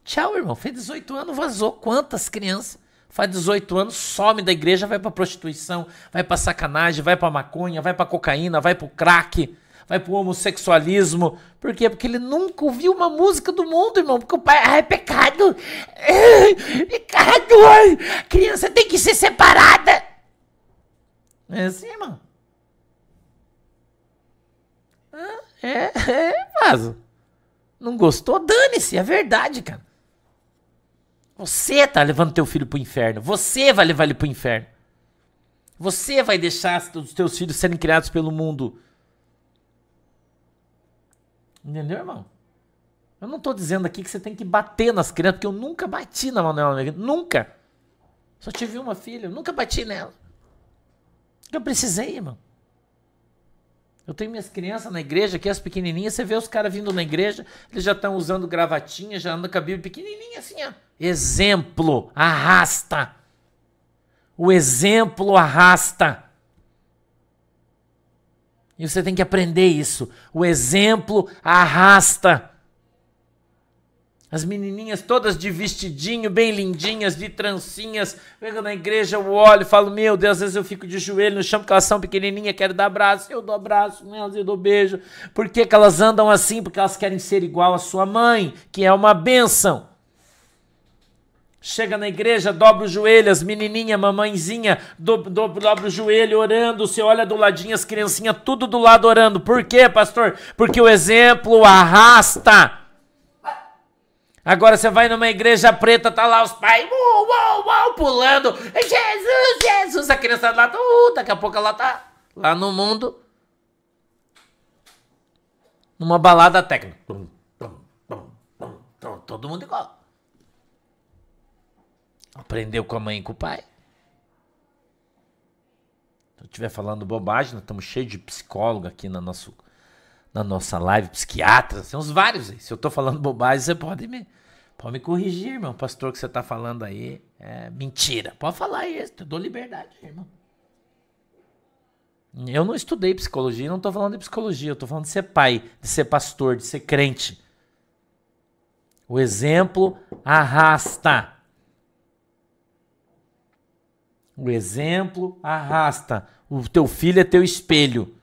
Tchau, irmão. Fez 18 anos, vazou. Quantas crianças? Faz 18 anos, some da igreja, vai pra prostituição, vai pra sacanagem, vai pra maconha, vai pra cocaína, vai pro crack, vai pro homossexualismo. Por quê? Porque ele nunca ouviu uma música do mundo, irmão. Porque o pai, ah, é pecado. É, pecado. A criança tem que ser separada. É assim, irmão. É, é, vaso. Não gostou? Dane-se, é verdade, cara. Você tá levando teu filho pro inferno. Você vai levar ele pro inferno. Você vai deixar os teus filhos serem criados pelo mundo. Entendeu, irmão? Eu não tô dizendo aqui que você tem que bater nas crianças, porque eu nunca bati na Manuela Nunca. Só tive uma filha, eu nunca bati nela. Eu precisei, irmão. Eu tenho minhas crianças na igreja, aqui as pequenininhas, você vê os caras vindo na igreja, eles já estão usando gravatinha, já andam com a Bíblia pequenininha assim, ó. Exemplo, arrasta. O exemplo arrasta. E você tem que aprender isso. O exemplo arrasta. As menininhas todas de vestidinho, bem lindinhas, de trancinhas. Pego na igreja, eu olho e falo, meu Deus, às vezes eu fico de joelho no chão porque elas são pequenininhas, quero dar abraço. Eu dou abraço nelas, eu dou beijo. Por que, que elas andam assim? Porque elas querem ser igual à sua mãe, que é uma bênção. Chega na igreja, dobra o joelho, as menininha, mamãezinha, do, do, dobra o joelho orando. Você olha do ladinho, as criancinhas tudo do lado orando. Por quê, pastor? Porque o exemplo arrasta. Agora você vai numa igreja preta, tá lá os pais, uau, uau, uau, pulando. Jesus, Jesus, a criança lá, uh, daqui a pouco ela tá lá no mundo. Numa balada técnica. Todo mundo igual. Aprendeu com a mãe e com o pai. Se eu estiver falando bobagem, nós estamos cheios de psicólogo aqui na, nosso, na nossa live, psiquiatras, tem uns vários aí. Se eu estou falando bobagem, você pode me, pode me corrigir, irmão. Pastor, que você está falando aí é mentira. Pode falar isso, eu dou liberdade, irmão. Eu não estudei psicologia, não estou falando de psicologia, eu estou falando de ser pai, de ser pastor, de ser crente. O exemplo arrasta. O exemplo arrasta. O teu filho é teu espelho.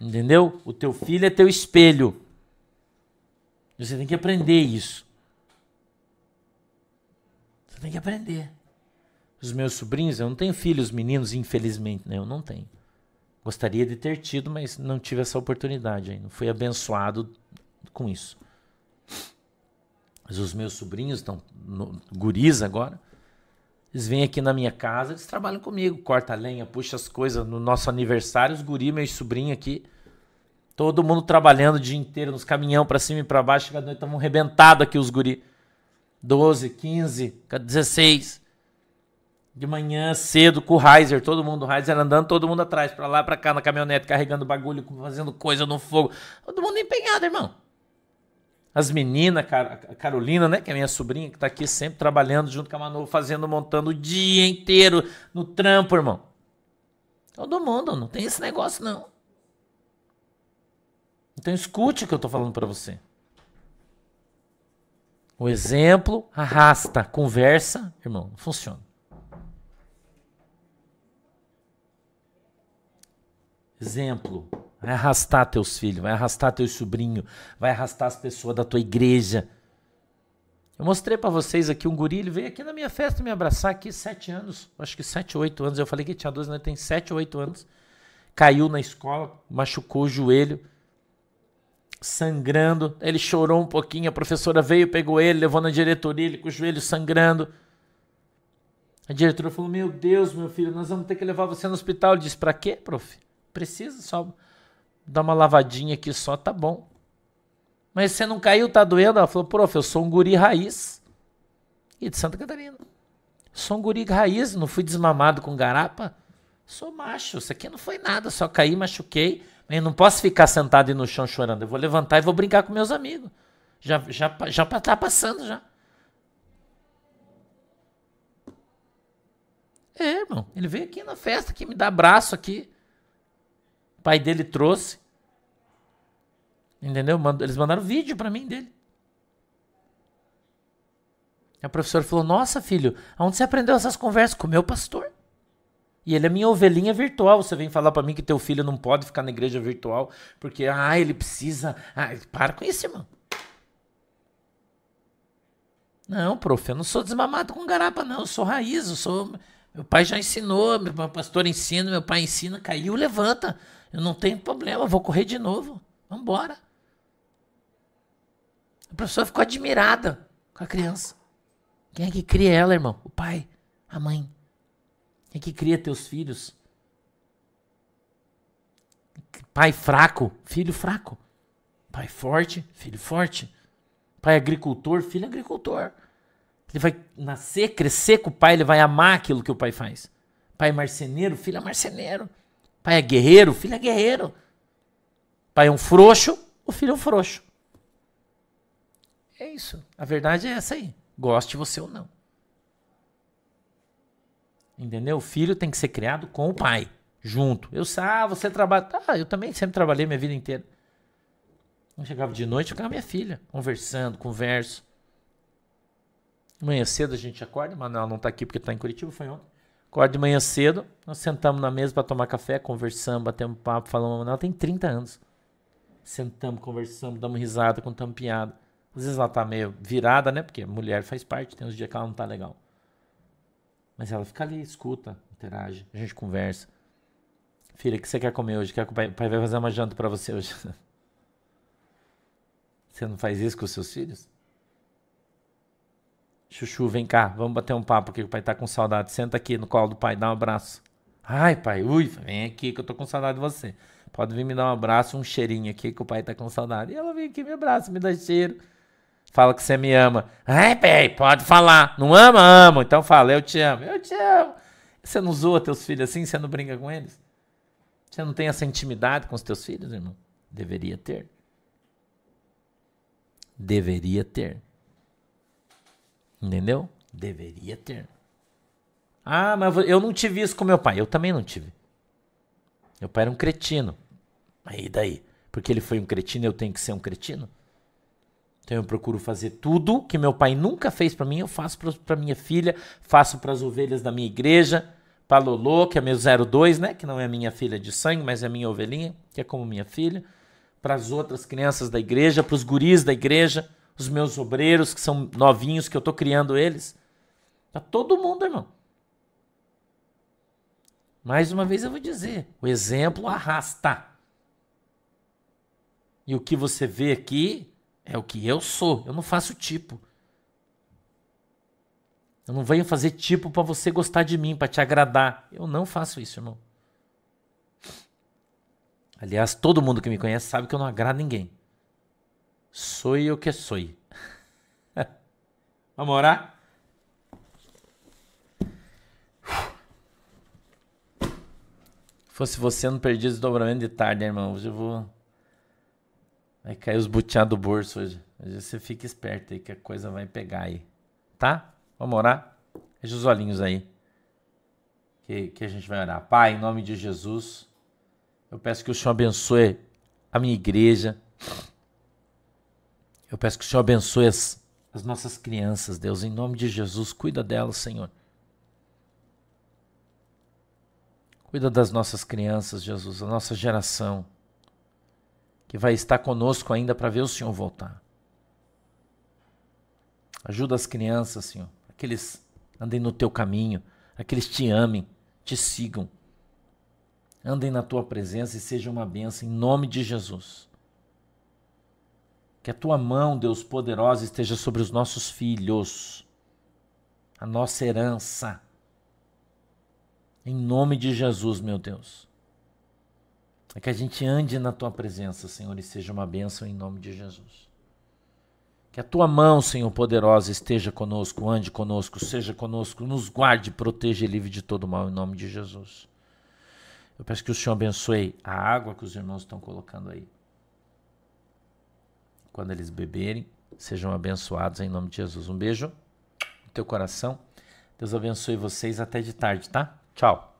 Entendeu? O teu filho é teu espelho. Você tem que aprender isso. Você tem que aprender. Os meus sobrinhos, eu não tenho filhos meninos, infelizmente, né? Eu não tenho. Gostaria de ter tido, mas não tive essa oportunidade ainda. Fui abençoado com isso. Mas os meus sobrinhos estão guris agora. Eles vêm aqui na minha casa, eles trabalham comigo, corta lenha, puxa as coisas. No nosso aniversário, os guri, meu sobrinho aqui, todo mundo trabalhando o dia inteiro nos caminhão para cima e para baixo. Cada noite estavam arrebentados aqui os guri. 12, 15, 16. De manhã cedo com o Heiser, todo mundo, o Heiser andando, todo mundo atrás, para lá, para cá na caminhonete, carregando bagulho, fazendo coisa no fogo. Todo mundo empenhado, irmão as meninas, a Carolina, né, que é minha sobrinha, que está aqui sempre trabalhando junto com a Manu, fazendo, montando o dia inteiro no trampo, irmão. Todo mundo, não tem esse negócio não. Então escute o que eu estou falando para você. O exemplo arrasta, conversa, irmão, não funciona. Exemplo Vai arrastar teus filhos, vai arrastar teus sobrinhos, vai arrastar as pessoas da tua igreja. Eu mostrei para vocês aqui um guri, ele veio aqui na minha festa me abraçar aqui, sete anos, acho que sete, oito anos. Eu falei que tinha 12, mas tem sete, oito anos. Caiu na escola, machucou o joelho, sangrando. Ele chorou um pouquinho, a professora veio, pegou ele, levou na diretoria, ele com o joelho sangrando. A diretora falou: Meu Deus, meu filho, nós vamos ter que levar você no hospital. Eu disse: Pra quê, prof? Precisa só Dá uma lavadinha aqui só, tá bom. Mas você não caiu, tá doendo? Ela falou, prof, eu sou um guri raiz. E de Santa Catarina. Sou um guri raiz, não fui desmamado com garapa. Sou macho, isso aqui não foi nada, só caí, machuquei. Mas não posso ficar sentado no chão chorando. Eu vou levantar e vou brincar com meus amigos. Já, já, já tá passando já. É, irmão. Ele veio aqui na festa aqui, me dá abraço aqui pai dele trouxe. Entendeu? Eles mandaram vídeo para mim dele. A professora falou: Nossa, filho, aonde você aprendeu essas conversas? Com o meu pastor. E ele é minha ovelhinha virtual. Você vem falar para mim que teu filho não pode ficar na igreja virtual porque, ah, ele precisa. Ah, para com isso, irmão. Não, prof, eu não sou desmamado com garapa, não. Eu sou raiz, eu sou. Meu pai já ensinou, meu pastor ensina, meu pai ensina, caiu, levanta. Eu não tenho problema, vou correr de novo. Vamos embora. A professora ficou admirada com a criança. Quem é que cria ela, irmão? O pai, a mãe. Quem é que cria teus filhos? Pai fraco, filho fraco. Pai forte, filho forte. Pai agricultor, filho agricultor. Ele vai nascer, crescer com o pai, ele vai amar aquilo que o pai faz. Pai marceneiro, filho é marceneiro. Pai é guerreiro, filho é guerreiro. Pai é um frouxo, o filho é um frouxo. É isso. A verdade é essa aí. Goste você ou não. Entendeu? O filho tem que ser criado com o pai, junto. Eu sei, ah, você trabalha. Ah, eu também sempre trabalhei minha vida inteira. Eu chegava de noite, ficava minha filha, conversando, converso. Manhã cedo a gente acorda, mas ela não está aqui porque está em Curitiba, foi ontem. Acorda de manhã cedo, nós sentamos na mesa para tomar café, conversamos, batemos papo, falamos. Ela tem 30 anos. Sentamos, conversamos, damos risada, contamos piada. Às vezes ela tá meio virada, né? Porque mulher faz parte, tem uns dias que ela não tá legal. Mas ela fica ali, escuta, interage, a gente conversa. Filha, o que você quer comer hoje? Quer que o pai, o pai vai fazer uma janta para você hoje? você não faz isso com os seus filhos? Chuchu, vem cá, vamos bater um papo aqui, o pai tá com saudade. Senta aqui no colo do pai, dá um abraço. Ai, pai, ui, vem aqui que eu tô com saudade de você. Pode vir me dar um abraço, um cheirinho aqui que o pai tá com saudade. E ela vem aqui, me abraça, me dá cheiro. Fala que você me ama. Ai, pai, pode falar. Não ama? Amo. Então fala, eu te amo. Eu te amo. Você não zoa teus filhos assim? Você não brinca com eles? Você não tem essa intimidade com os teus filhos, irmão? Deveria ter. Deveria ter. Entendeu? Deveria ter. Ah, mas eu não tive isso com meu pai. Eu também não tive. Meu pai era um cretino. Aí daí? Porque ele foi um cretino, eu tenho que ser um cretino? Então eu procuro fazer tudo que meu pai nunca fez para mim, eu faço para minha filha, faço para as ovelhas da minha igreja, para Lolo, que é meu 02, né, que não é minha filha de sangue, mas é minha ovelhinha, que é como minha filha, para as outras crianças da igreja, para os guris da igreja, os meus obreiros que são novinhos que eu estou criando eles. Para todo mundo, irmão. Mais uma vez eu vou dizer, o exemplo arrasta. E o que você vê aqui é o que eu sou. Eu não faço tipo. Eu não venho fazer tipo para você gostar de mim, para te agradar. Eu não faço isso, irmão. Aliás, todo mundo que me conhece sabe que eu não agrado ninguém. Sou eu que sou. Vamos orar? Fosse você, não perdi desdobramento de tarde, irmão. Hoje eu vou Vai cair os butiá do bolso hoje. Hoje você fica esperto aí que a coisa vai pegar aí. Tá? Vamos orar? Fecha os olhinhos aí. Que, que a gente vai orar. Pai, em nome de Jesus, eu peço que o Senhor abençoe a minha igreja. Eu peço que o Senhor abençoe as, as nossas crianças, Deus. Em nome de Jesus, cuida delas, Senhor. Cuida das nossas crianças, Jesus, a nossa geração que vai estar conosco ainda para ver o Senhor voltar. Ajuda as crianças, Senhor, que eles andem no teu caminho, que eles te amem, te sigam. Andem na tua presença e sejam uma bênção em nome de Jesus. Que a tua mão, Deus poderosa, esteja sobre os nossos filhos, a nossa herança. Em nome de Jesus, meu Deus. É que a gente ande na tua presença, Senhor, e seja uma bênção em nome de Jesus. Que a tua mão, Senhor poderosa, esteja conosco, ande conosco, seja conosco, nos guarde, proteja e livre de todo mal em nome de Jesus. Eu peço que o Senhor abençoe a água que os irmãos estão colocando aí. Quando eles beberem, sejam abençoados em nome de Jesus. Um beijo no teu coração. Deus abençoe vocês até de tarde, tá? Tchau.